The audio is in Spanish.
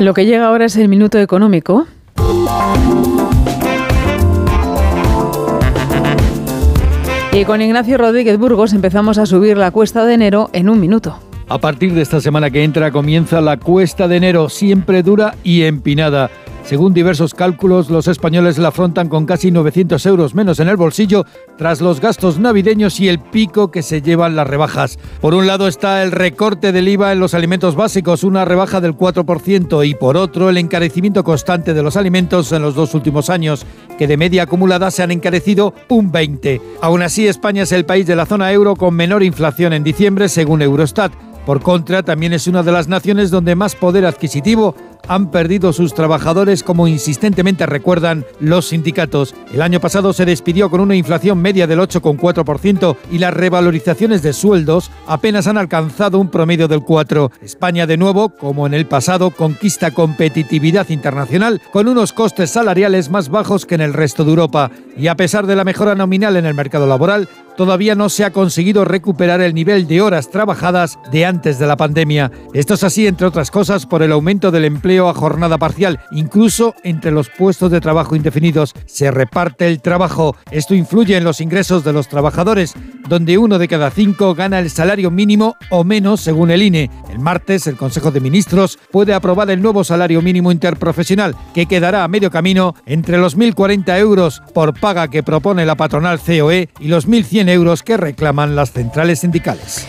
Lo que llega ahora es el minuto económico. Y con Ignacio Rodríguez Burgos empezamos a subir la cuesta de enero en un minuto. A partir de esta semana que entra comienza la cuesta de enero, siempre dura y empinada. Según diversos cálculos, los españoles la afrontan con casi 900 euros menos en el bolsillo tras los gastos navideños y el pico que se llevan las rebajas. Por un lado está el recorte del IVA en los alimentos básicos, una rebaja del 4%, y por otro el encarecimiento constante de los alimentos en los dos últimos años, que de media acumulada se han encarecido un 20%. Aún así, España es el país de la zona euro con menor inflación en diciembre, según Eurostat. Por contra, también es una de las naciones donde más poder adquisitivo han perdido sus trabajadores, como insistentemente recuerdan los sindicatos. El año pasado se despidió con una inflación media del 8,4% y las revalorizaciones de sueldos apenas han alcanzado un promedio del 4%. España, de nuevo, como en el pasado, conquista competitividad internacional con unos costes salariales más bajos que en el resto de Europa. Y a pesar de la mejora nominal en el mercado laboral, todavía no se ha conseguido recuperar el nivel de horas trabajadas de antes de la pandemia. Esto es así, entre otras cosas, por el aumento del empleo a jornada parcial. Incluso entre los puestos de trabajo indefinidos se reparte el trabajo. Esto influye en los ingresos de los trabajadores, donde uno de cada cinco gana el salario mínimo o menos según el INE. El martes, el Consejo de Ministros puede aprobar el nuevo salario mínimo interprofesional, que quedará a medio camino entre los 1.040 euros por paga que propone la patronal COE y los 1.100 euros que reclaman las centrales sindicales.